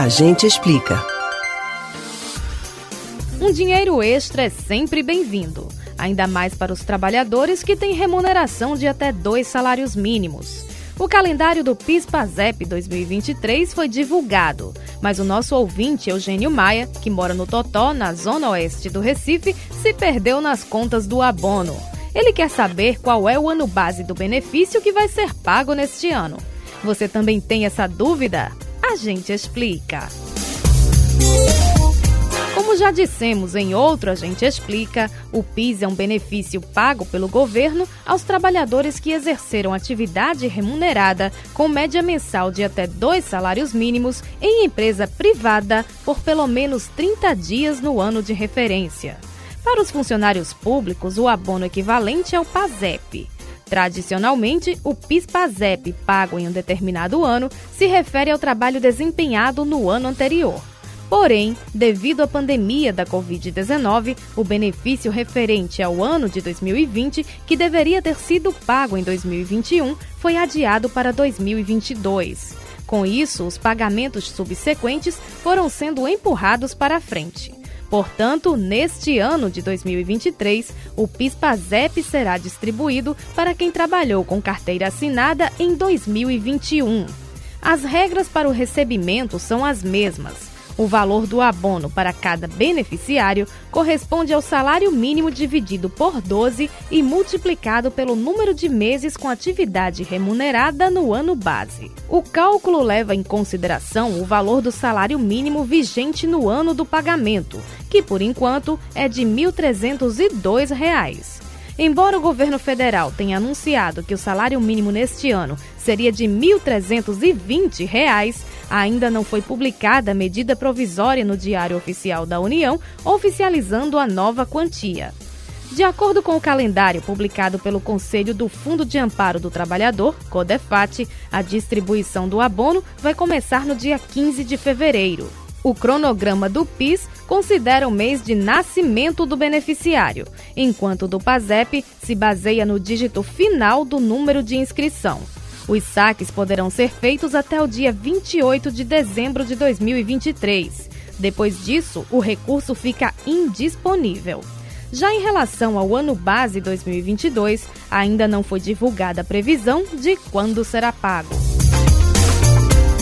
A gente explica. Um dinheiro extra é sempre bem-vindo, ainda mais para os trabalhadores que têm remuneração de até dois salários mínimos. O calendário do PIS-PASEP 2023 foi divulgado, mas o nosso ouvinte Eugênio Maia, que mora no Totó, na zona oeste do Recife, se perdeu nas contas do abono. Ele quer saber qual é o ano base do benefício que vai ser pago neste ano. Você também tem essa dúvida? A gente explica. Como já dissemos em outro A Gente Explica, o PIS é um benefício pago pelo governo aos trabalhadores que exerceram atividade remunerada com média mensal de até dois salários mínimos em empresa privada por pelo menos 30 dias no ano de referência. Para os funcionários públicos, o abono equivalente é o PASEP. Tradicionalmente, o PIS-PASEP pago em um determinado ano se refere ao trabalho desempenhado no ano anterior. Porém, devido à pandemia da Covid-19, o benefício referente ao ano de 2020, que deveria ter sido pago em 2021, foi adiado para 2022. Com isso, os pagamentos subsequentes foram sendo empurrados para frente. Portanto, neste ano de 2023, o PIS/PASEP será distribuído para quem trabalhou com carteira assinada em 2021. As regras para o recebimento são as mesmas. O valor do abono para cada beneficiário corresponde ao salário mínimo dividido por 12 e multiplicado pelo número de meses com atividade remunerada no ano base. O cálculo leva em consideração o valor do salário mínimo vigente no ano do pagamento, que por enquanto é de R$ 1.302. Embora o governo federal tenha anunciado que o salário mínimo neste ano seria de R$ 1.320, ainda não foi publicada a medida provisória no Diário Oficial da União, oficializando a nova quantia. De acordo com o calendário publicado pelo Conselho do Fundo de Amparo do Trabalhador, CODEFAT, a distribuição do abono vai começar no dia 15 de fevereiro. O cronograma do PIS considera o mês de nascimento do beneficiário, enquanto o do PASEP se baseia no dígito final do número de inscrição. Os saques poderão ser feitos até o dia 28 de dezembro de 2023. Depois disso, o recurso fica indisponível. Já em relação ao ano base 2022, ainda não foi divulgada a previsão de quando será pago.